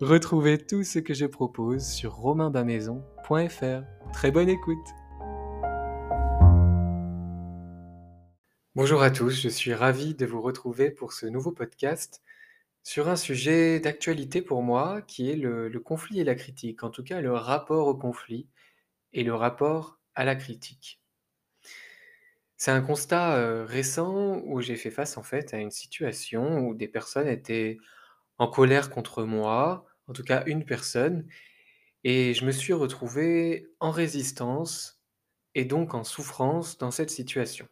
Retrouvez tout ce que je propose sur romainbamaison.fr. Très bonne écoute Bonjour à tous, je suis ravi de vous retrouver pour ce nouveau podcast sur un sujet d'actualité pour moi qui est le, conflit et la critique, en tout cas le rapport au conflit et le rapport à la critique. C'est un constat euh, récent où j'ai fait face en fait à une situation où des personnes étaient en colère contre moi, en tout cas une personne, et je me suis retrouvé en résistance et donc en souffrance dans cette situation.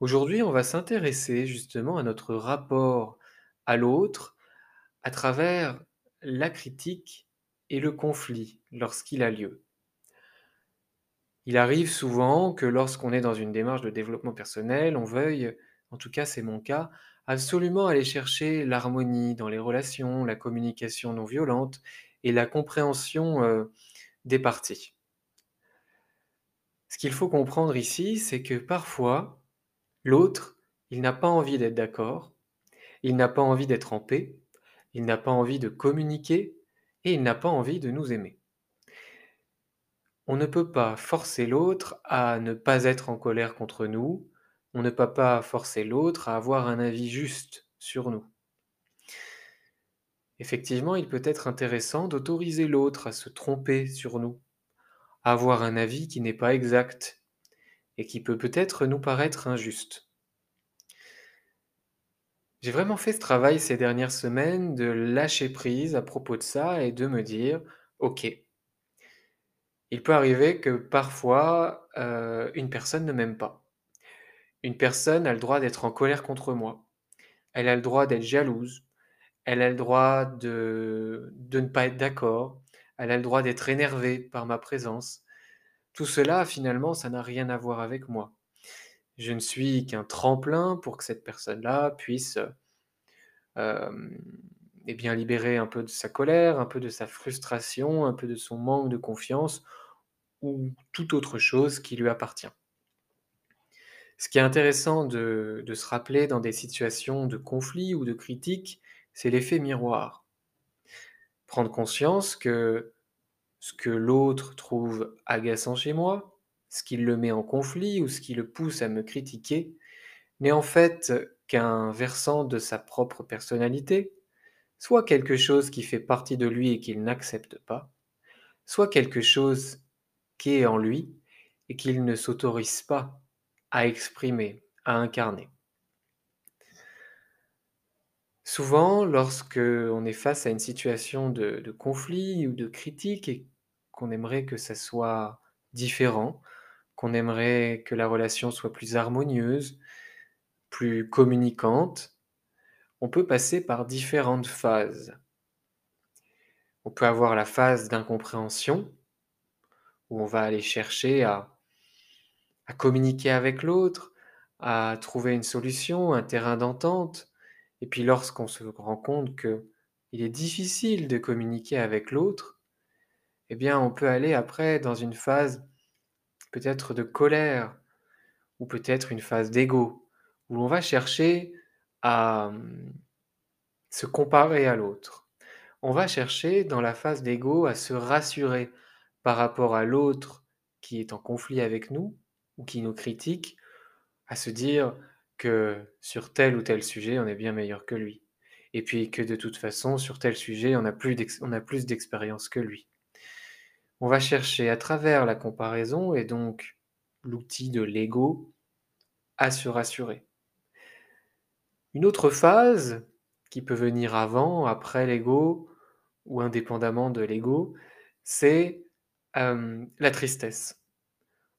Aujourd'hui, on va s'intéresser justement à notre rapport à l'autre à travers la critique et le conflit lorsqu'il a lieu. Il arrive souvent que lorsqu'on est dans une démarche de développement personnel, on veuille, en tout cas c'est mon cas, absolument aller chercher l'harmonie dans les relations, la communication non violente et la compréhension euh, des parties. Ce qu'il faut comprendre ici, c'est que parfois, l'autre, il n'a pas envie d'être d'accord, il n'a pas envie d'être en paix, il n'a pas envie de communiquer et il n'a pas envie de nous aimer. On ne peut pas forcer l'autre à ne pas être en colère contre nous, on ne peut pas forcer l'autre à avoir un avis juste sur nous. Effectivement, il peut être intéressant d'autoriser l'autre à se tromper sur nous, à avoir un avis qui n'est pas exact et qui peut peut-être nous paraître injuste. J'ai vraiment fait ce travail ces dernières semaines de lâcher prise à propos de ça et de me dire, ok, il peut arriver que parfois euh, une personne ne m'aime pas. Une personne a le droit d'être en colère contre moi. Elle a le droit d'être jalouse. Elle a le droit de, ne pas être d'accord. Elle a le droit d'être énervée par ma présence. Tout cela, finalement, ça n'a rien à voir avec moi. Je ne suis qu'un tremplin pour que cette personne-là puisse euh, eh bien, libérer un peu de sa colère, un peu de sa frustration, un peu de son manque de confiance ou toute autre chose qui lui appartient. Ce qui est intéressant de, se rappeler dans des situations de conflit ou de critique, c'est l'effet miroir. Prendre conscience que ce que l'autre trouve agaçant chez moi, ce qui le met en conflit ou ce qui le pousse à me critiquer, n'est en fait qu'un versant de sa propre personnalité, soit quelque chose qui fait partie de lui et qu'il n'accepte pas, soit quelque chose qui est en lui et qu'il ne s'autorise pas à exprimer, à incarner. Souvent, lorsque on est face à une situation de, de conflit ou de critique et qu'on aimerait que ça soit différent, qu'on aimerait que la relation soit plus harmonieuse, plus communicante, on peut passer par différentes phases. On peut avoir la phase d'incompréhension, où on va aller chercher à à communiquer avec l'autre, à trouver une solution, un terrain d'entente. Et puis lorsqu'on se rend compte que il est difficile de communiquer avec l'autre, eh bien on peut aller après dans une phase peut-être de colère ou peut-être une phase d'ego où on va chercher à, se comparer à l'autre. On va chercher dans la phase d'ego à se rassurer par rapport à l'autre qui est en conflit avec nous ou qui nous critique, à se dire que sur tel ou tel sujet, on est bien meilleur que lui. Et puis que de toute façon, sur tel sujet, on a plus d'expérience que lui. On va chercher à travers la comparaison et donc l'outil de l'ego à se rassurer. Une autre phase qui peut venir avant, après l'ego ou indépendamment de l'ego, c'est la tristesse.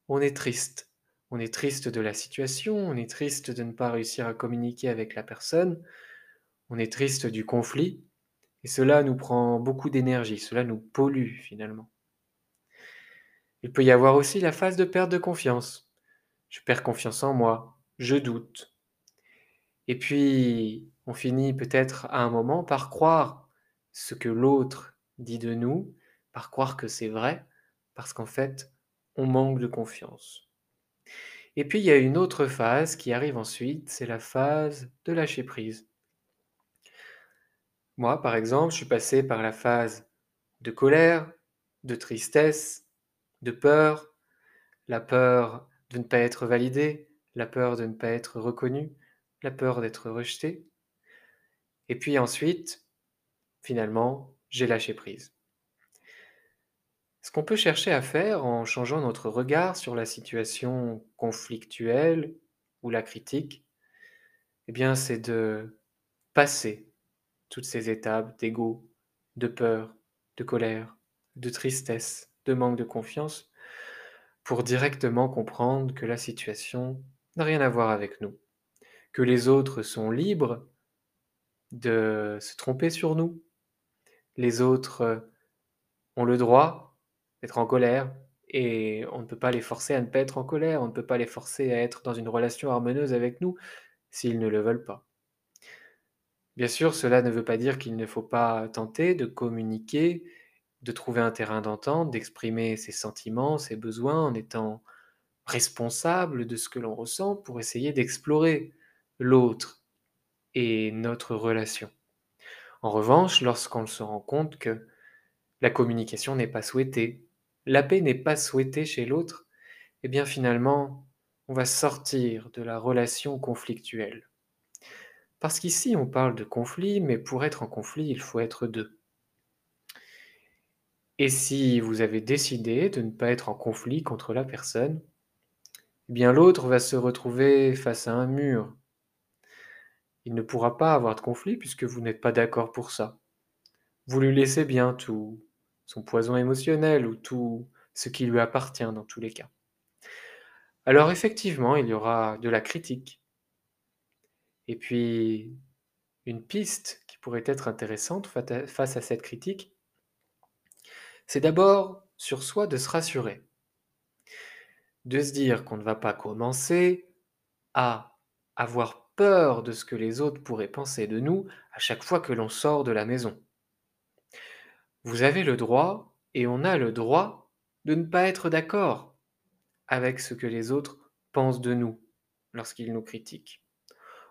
On est triste. On est triste de la situation, on est triste de ne pas réussir à communiquer avec la personne, on est triste du conflit, et cela nous prend beaucoup d'énergie, cela nous pollue finalement. Il peut y avoir aussi la phase de perte de confiance. Je perds confiance en moi, je doute. Et puis, on finit peut-être à un moment par croire ce que l'autre dit de nous, par croire que c'est vrai, parce qu'en fait, manque de confiance. Et puis, il y a une autre phase qui arrive ensuite, c'est la phase de lâcher prise. Moi, par exemple, je suis passé par la phase de colère, de tristesse, de peur, la peur de ne pas être validé, la peur de ne pas être reconnu, la peur d'être rejeté. Et puis ensuite, finalement, j'ai lâché prise. Ce qu'on peut chercher à faire en changeant notre regard sur la situation conflictuelle ou la critique, eh bien, c'est de passer toutes ces étapes d'ego, de peur, de colère, de tristesse, de manque de confiance, pour directement comprendre que la situation n'a rien à voir avec nous, que les autres sont libres de se tromper sur nous, les autres ont le droit en colère et on ne peut pas les forcer à ne pas être en colère, on ne peut pas les forcer à être dans une relation harmonieuse avec nous s'ils ne le veulent pas. Bien sûr, cela ne veut pas dire qu'il ne faut pas tenter de communiquer, de trouver un terrain d'entente, d'exprimer ses sentiments, ses besoins en étant responsable de ce que l'on ressent pour essayer d'explorer l'autre et notre relation. En revanche, lorsqu'on se rend compte que la communication n'est pas souhaitée, la paix n'est pas souhaitée chez l'autre, eh bien finalement, on va sortir de la relation conflictuelle. Parce qu'ici, on parle de conflit, mais pour être en conflit, il faut être deux. Et si vous avez décidé de ne pas être en conflit contre la personne, eh bien l'autre va se retrouver face à un mur. Il ne pourra pas avoir de conflit puisque vous n'êtes pas d'accord pour ça. Vous lui laissez bien tout son poison émotionnel ou tout ce qui lui appartient dans tous les cas. Alors effectivement, il y aura de la critique, et puis, une piste qui pourrait être intéressante face à cette critique, c'est d'abord sur soi de se rassurer, de se dire qu'on ne va pas commencer à avoir peur de ce que les autres pourraient penser de nous à chaque fois que l'on sort de la maison. Vous avez le droit, et on a le droit, de ne pas être d'accord avec ce que les autres pensent de nous lorsqu'ils nous critiquent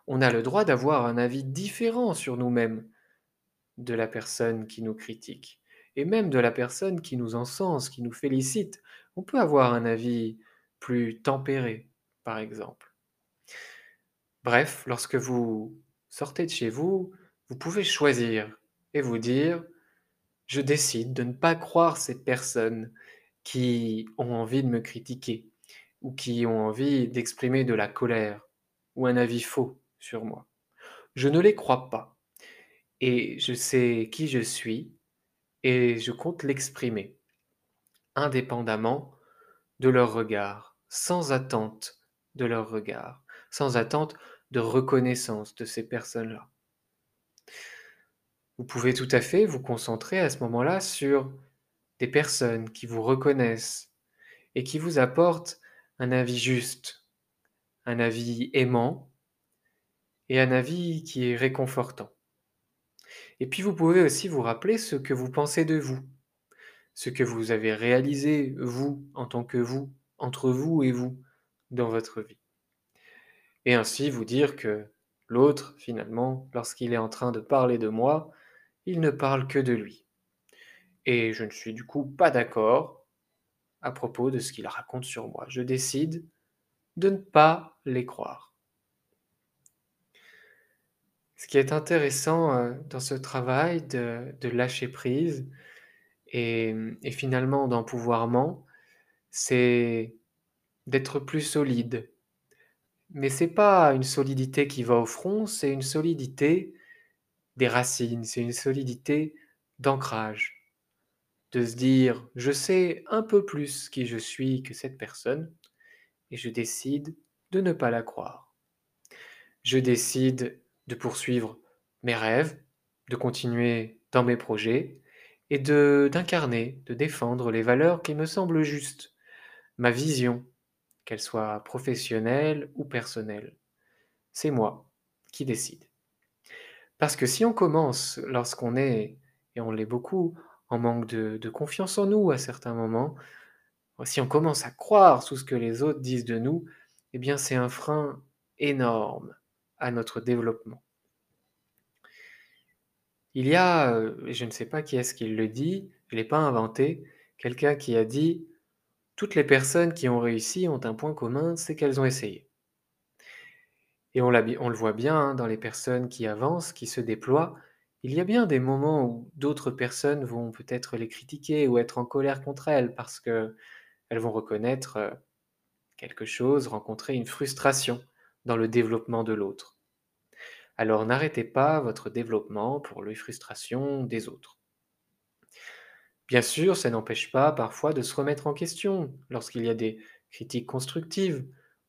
on a le droit d'avoir un avis différent sur nous-mêmes de la personne qui nous critique, et même de la personne qui nous encense, qui nous félicite. On peut avoir un avis plus tempéré, par exemple. Bref, lorsque vous sortez de chez vous, vous pouvez choisir et vous dire, je décide de ne pas croire ces personnes qui ont envie de me critiquer ou qui ont envie d'exprimer de la colère ou un avis faux sur moi. Je ne les crois pas. Et je sais qui je suis et je compte l'exprimer, indépendamment de leur regard, sans attente de leur regard, sans attente de reconnaissance de ces personnes-là. Vous pouvez tout à fait vous concentrer à ce moment-là sur des personnes qui vous reconnaissent et qui vous apportent un avis juste, un avis aimant, et un avis qui est réconfortant. Et puis vous pouvez aussi vous rappeler ce que vous pensez de vous, ce que vous avez réalisé, vous, en tant que vous, entre vous et vous, dans votre vie. Et ainsi vous dire que L'autre, finalement, lorsqu'il est en train de parler de moi, il ne parle que de lui. Et je ne suis du coup pas d'accord à propos de ce qu'il raconte sur moi. Je décide de ne pas les croire. Ce qui est intéressant euh, dans ce travail de, lâcher prise et, et finalement d'empouvoirment, c'est d'être plus solide. Mais c'est pas une solidité qui va au front, c'est une solidité des racines, c'est une solidité d'ancrage. De se dire, je sais un peu plus qui je suis que cette personne, et je décide de ne pas la croire. Je décide de poursuivre mes rêves, de continuer dans mes projets, et de d'incarner, de défendre les valeurs qui me semblent justes, ma vision, qu'elle soit professionnelle ou personnelle. C'est moi qui décide. Parce que si on commence lorsqu'on est, et on l'est beaucoup, en manque de, confiance en nous à certains moments, si on commence à croire tout ce que les autres disent de nous, eh bien c'est un frein énorme à notre développement. Il y a, euh, je ne sais pas qui est-ce qui le dit, je ne l'ai pas inventé, quelqu'un qui a dit toutes les personnes qui ont réussi ont un point commun, c'est qu'elles ont essayé. Et on, le voit bien hein, dans les personnes qui avancent, qui se déploient. Il y a bien des moments où d'autres personnes vont peut-être les critiquer ou être en colère contre elles parce qu'elles vont reconnaître euh, quelque chose, rencontrer une frustration dans le développement de l'autre. Alors n'arrêtez pas votre développement pour les frustrations des autres. Bien sûr, ça n'empêche pas parfois de se remettre en question lorsqu'il y a des critiques constructives,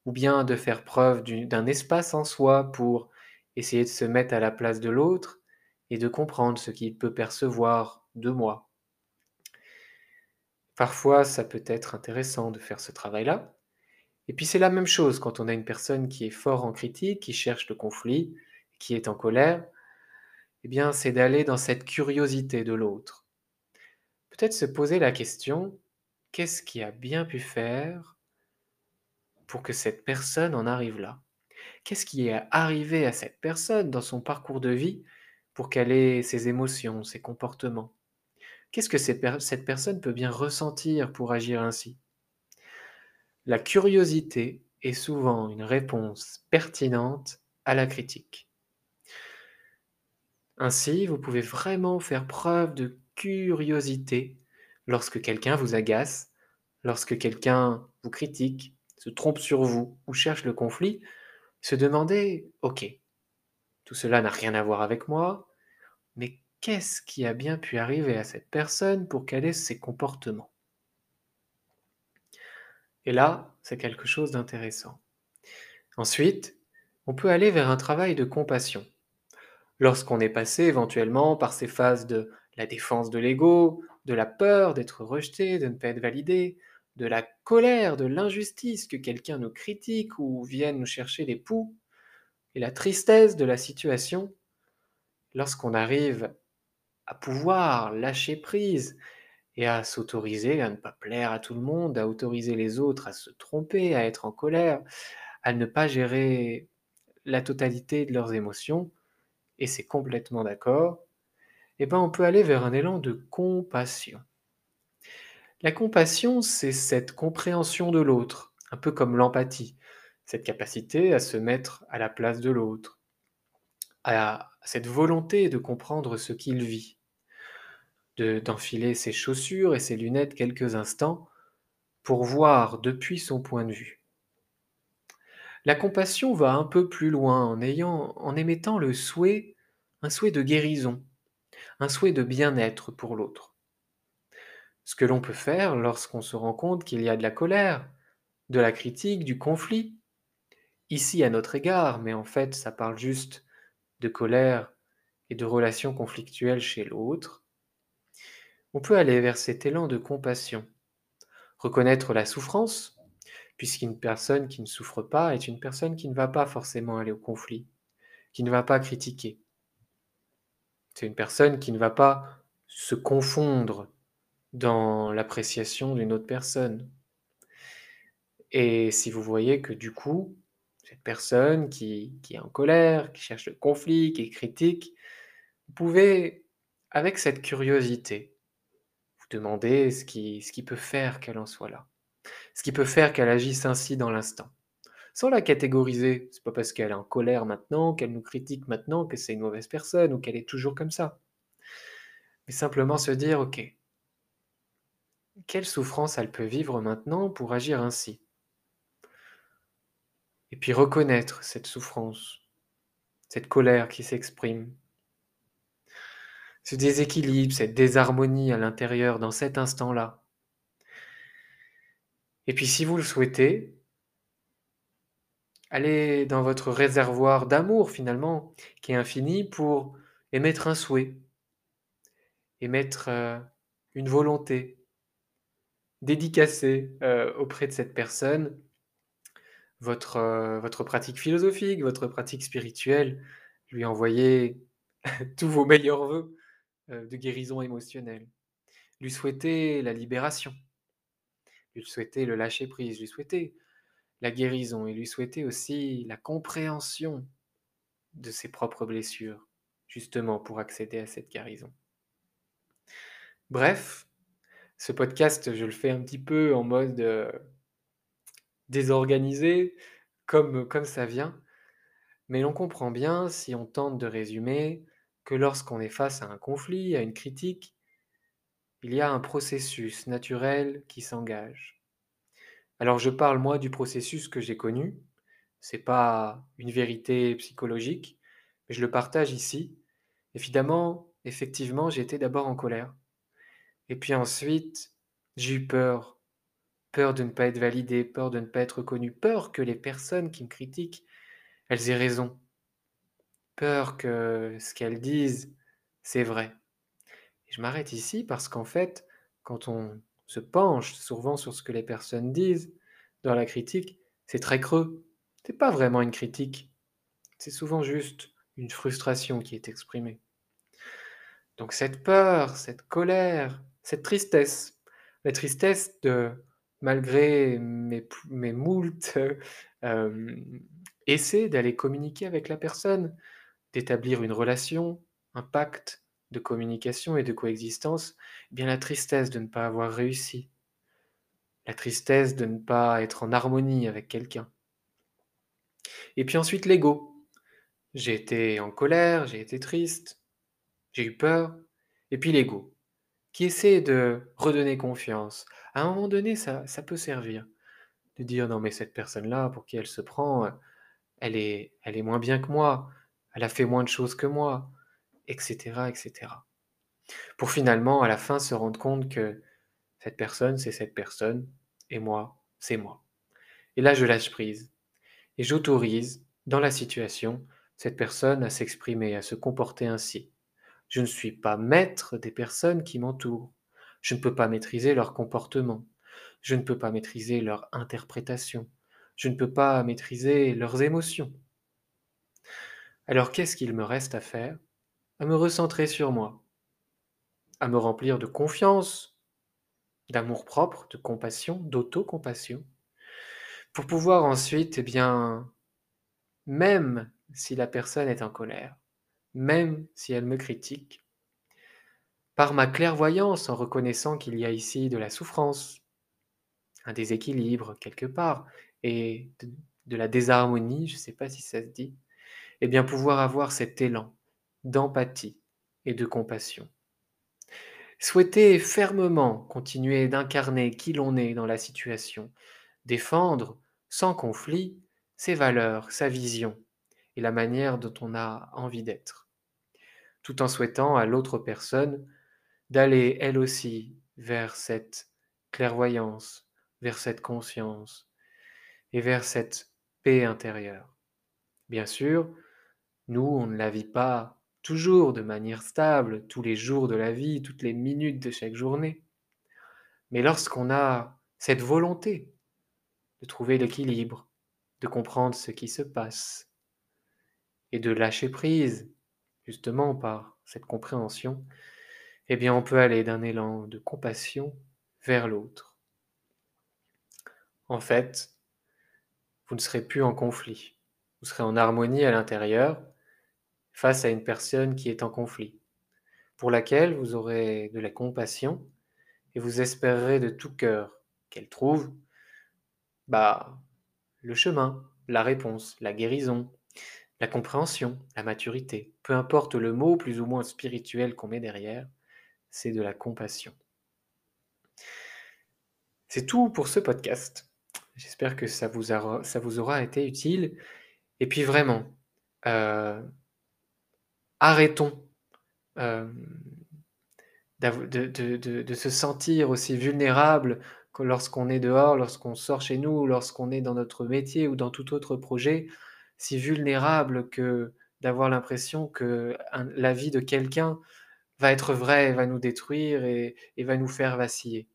ou bien de faire preuve d'un espace en soi pour essayer de se mettre à la place de l'autre et de comprendre ce qu'il peut percevoir de moi. Parfois, ça peut être intéressant de faire ce travail-là. Et puis c'est la même chose quand on a une personne qui est fort en critique, qui cherche le conflit, qui est en colère, eh bien c'est d'aller dans cette curiosité de l'autre peut-être se poser la question, qu'est-ce qui a bien pu faire pour que cette personne en arrive là? Qu'est-ce qui est arrivé à cette personne dans son parcours de vie pour qu'elle ait ses émotions, ses comportements? Qu'est-ce que cette personne peut bien ressentir pour agir ainsi? La curiosité est souvent une réponse pertinente à la critique. Ainsi, vous pouvez vraiment faire preuve de curiosité lorsque quelqu'un vous agace, lorsque quelqu'un vous critique, se trompe sur vous ou cherche le conflit, se demander, ok, tout cela n'a rien à voir avec moi, mais qu'est-ce qui a bien pu arriver à cette personne pour qu'elle ait ces comportements? Et là, c'est quelque chose d'intéressant. Ensuite, on peut aller vers un travail de compassion. Lorsqu'on est passé éventuellement par ces phases de la défense de l'ego, de la peur d'être rejeté, de ne pas être validé, de la colère, de l'injustice que quelqu'un nous critique ou vienne nous chercher des poux, et la tristesse de la situation, lorsqu'on arrive à pouvoir lâcher prise et à s'autoriser à ne pas plaire à tout le monde, à autoriser les autres à se tromper, à être en colère, à ne pas gérer la totalité de leurs émotions, et c'est complètement d'accord, eh ben, on peut aller vers un élan de compassion. La compassion, c'est cette compréhension de l'autre, un peu comme l'empathie, cette capacité à se mettre à la place de l'autre, à cette volonté de comprendre ce qu'il vit, d'enfiler ses chaussures et ses lunettes quelques instants pour voir depuis son point de vue. La compassion va un peu plus loin en émettant le souhait, un souhait de guérison, un souhait de bien-être pour l'autre. Ce que l'on peut faire lorsqu'on se rend compte qu'il y a de la colère, de la critique, du conflit, ici à notre égard, mais en fait ça parle juste de colère et de relations conflictuelles chez l'autre, on peut aller vers cet élan de compassion, reconnaître la souffrance, puisqu'une personne qui ne souffre pas est une personne qui ne va pas forcément aller au conflit, qui ne va pas critiquer. C'est une personne qui ne va pas se confondre dans l'appréciation d'une autre personne. Et si vous voyez que du coup, cette personne qui, qui est en colère, qui cherche le conflit, qui est critique, vous pouvez, avec cette curiosité, vous demander ce qui, ce qui peut faire qu'elle en soit là, ce qui peut faire qu'elle agisse ainsi dans l'instant. Sans la catégoriser, c'est pas parce qu'elle est en colère maintenant, qu'elle nous critique maintenant, que c'est une mauvaise personne ou qu'elle est toujours comme ça. Mais simplement se dire, ok, quelle souffrance elle peut vivre maintenant pour agir ainsi? Et puis reconnaître cette souffrance, cette colère qui s'exprime, ce déséquilibre, cette désharmonie à l'intérieur dans cet instant-là. Et puis si vous le souhaitez, allez dans votre réservoir d'amour finalement, qui est infini, pour émettre un souhait, émettre euh, une volonté, dédicacer euh, auprès de cette personne votre, euh, votre pratique philosophique, votre pratique spirituelle, lui envoyer tous vos meilleurs voeux de guérison émotionnelle, lui souhaiter la libération, lui souhaiter le lâcher-prise, lui souhaiter la guérison et lui souhaiter aussi la compréhension de ses propres blessures, justement pour accéder à cette guérison. Bref, ce podcast, je le fais un petit peu en mode euh, désorganisé, comme, comme ça vient, mais on comprend bien, si on tente de résumer, que lorsqu'on est face à un conflit, à une critique, il y a un processus naturel qui s'engage. Alors je parle moi du processus que j'ai connu, c'est pas une vérité psychologique, mais je le partage ici. Évidemment, effectivement, été d'abord en colère. Et puis ensuite, j'ai eu peur. Peur de ne pas être validé, peur de ne pas être reconnu, peur que les personnes qui me critiquent, elles aient raison peur que ce qu'elles disent, c'est vrai. Et je m'arrête ici parce qu'en fait, quand on se penche souvent sur ce que les personnes disent dans la critique, c'est très creux. C'est pas vraiment une critique. C'est souvent juste une frustration qui est exprimée. Donc cette peur, cette colère, cette tristesse, la tristesse de, malgré mes, mes moultes euh, essais d'aller communiquer avec la personne, d'établir une relation, un pacte de communication et de coexistence, eh bien la tristesse de ne pas avoir réussi, la tristesse de ne pas être en harmonie avec quelqu'un. Et puis ensuite l'ego. J'ai été en colère, j'ai été triste, j'ai eu peur, et puis l'ego, qui essaie de redonner confiance. À un moment donné, ça, ça peut servir de dire non mais cette personne-là, pour qui elle se prend, elle est, elle est moins bien que moi, elle a fait moins de choses que moi, etc., etc. Pour finalement, à la fin, se rendre compte que cette personne, c'est cette personne, et moi, c'est moi. Et là, je lâche prise. Et j'autorise, dans la situation, cette personne à s'exprimer, à se comporter ainsi. Je ne suis pas maître des personnes qui m'entourent. Je ne peux pas maîtriser leur comportement. Je ne peux pas maîtriser leur interprétation. Je ne peux pas maîtriser leurs émotions. Alors qu'est-ce qu'il me reste à faire? À me recentrer sur moi, à me remplir de confiance, d'amour-propre, de compassion, d'autocompassion, pour pouvoir ensuite, eh bien, même si la personne est en colère, même si elle me critique, par ma clairvoyance en reconnaissant qu'il y a ici de la souffrance, un déséquilibre quelque part, et de, la désharmonie, je ne sais pas si ça se dit, et bien pouvoir avoir cet élan d'empathie et de compassion. Souhaiter fermement continuer d'incarner qui l'on est dans la situation, défendre sans conflit ses valeurs, sa vision et la manière dont on a envie d'être, tout en souhaitant à l'autre personne d'aller elle aussi vers cette clairvoyance, vers cette conscience et vers cette paix intérieure. Bien sûr, nous, on ne la vit pas toujours de manière stable, tous les jours de la vie, toutes les minutes de chaque journée. Mais lorsqu'on a cette volonté de trouver l'équilibre, de comprendre ce qui se passe et de lâcher prise, justement par cette compréhension, eh bien on peut aller d'un élan de compassion vers l'autre. En fait, vous ne serez plus en conflit Vous serez en harmonie à l'intérieur face à une personne qui est en conflit, pour laquelle vous aurez de la compassion et vous espérerez de tout cœur qu'elle trouve bah, le chemin, la réponse, la guérison, la compréhension, la maturité, peu importe le mot plus ou moins spirituel qu'on met derrière, c'est de la compassion. C'est tout pour ce podcast. J'espère que ça vous, aura, ça vous aura été utile. Et puis vraiment, euh, arrêtons euh, de, se sentir aussi vulnérable lorsqu'on est dehors, lorsqu'on sort chez nous, lorsqu'on est dans notre métier ou dans tout autre projet, si vulnérable que d'avoir l'impression que la vie de quelqu'un va être vraie, va nous détruire et, va nous faire vaciller.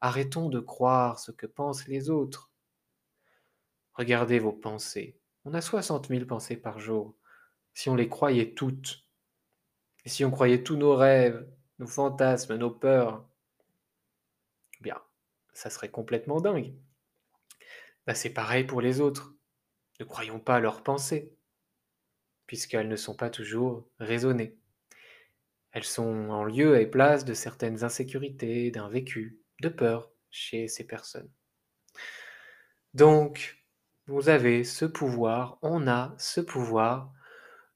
Arrêtons de croire ce que pensent les autres. Regardez vos pensées. On a 60 000 pensées par jour. Si on les croyait toutes, si on croyait tous nos rêves, nos fantasmes, nos peurs, eh bien, ça serait complètement dingue. Bah, c'est pareil pour les autres. Ne croyons pas à leurs pensées, puisqu'elles ne sont pas toujours raisonnées. Elles sont en lieu et place de certaines insécurités, d'un vécu, de peur chez ces personnes. Donc, vous avez ce pouvoir, on a ce pouvoir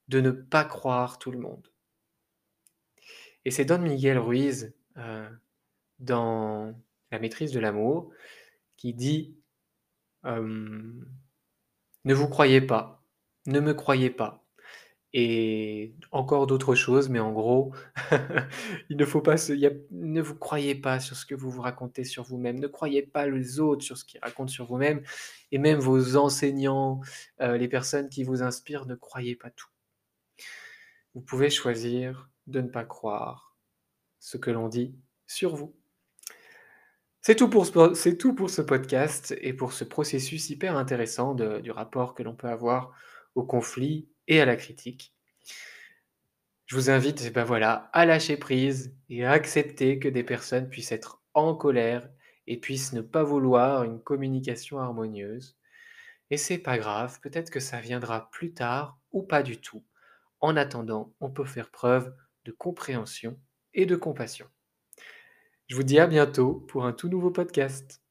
de ne pas croire tout le monde. Et c'est Don Miguel Ruiz, euh, dans La maîtrise de l'amour, qui dit euh, Ne vous croyez pas, ne me croyez pas, et encore d'autres choses, mais en gros, il ne faut pas se, ne vous croyez pas sur ce que vous vous racontez sur vous-même, ne croyez pas les autres sur ce qu'ils racontent sur vous-même, et même vos enseignants, euh, les personnes qui vous inspirent, ne croyez pas tout. Vous pouvez choisir de ne pas croire ce que l'on dit sur vous. C'est tout, pour ce, podcast et pour ce processus hyper intéressant du rapport que l'on peut avoir au conflit et à la critique. Je vous invite ben voilà, à lâcher prise et à accepter que des personnes puissent être en colère et puissent ne pas vouloir une communication harmonieuse. Et c'est pas grave, peut-être que ça viendra plus tard ou pas du tout. En attendant, on peut faire preuve de compréhension et de compassion. Je vous dis à bientôt pour un tout nouveau podcast.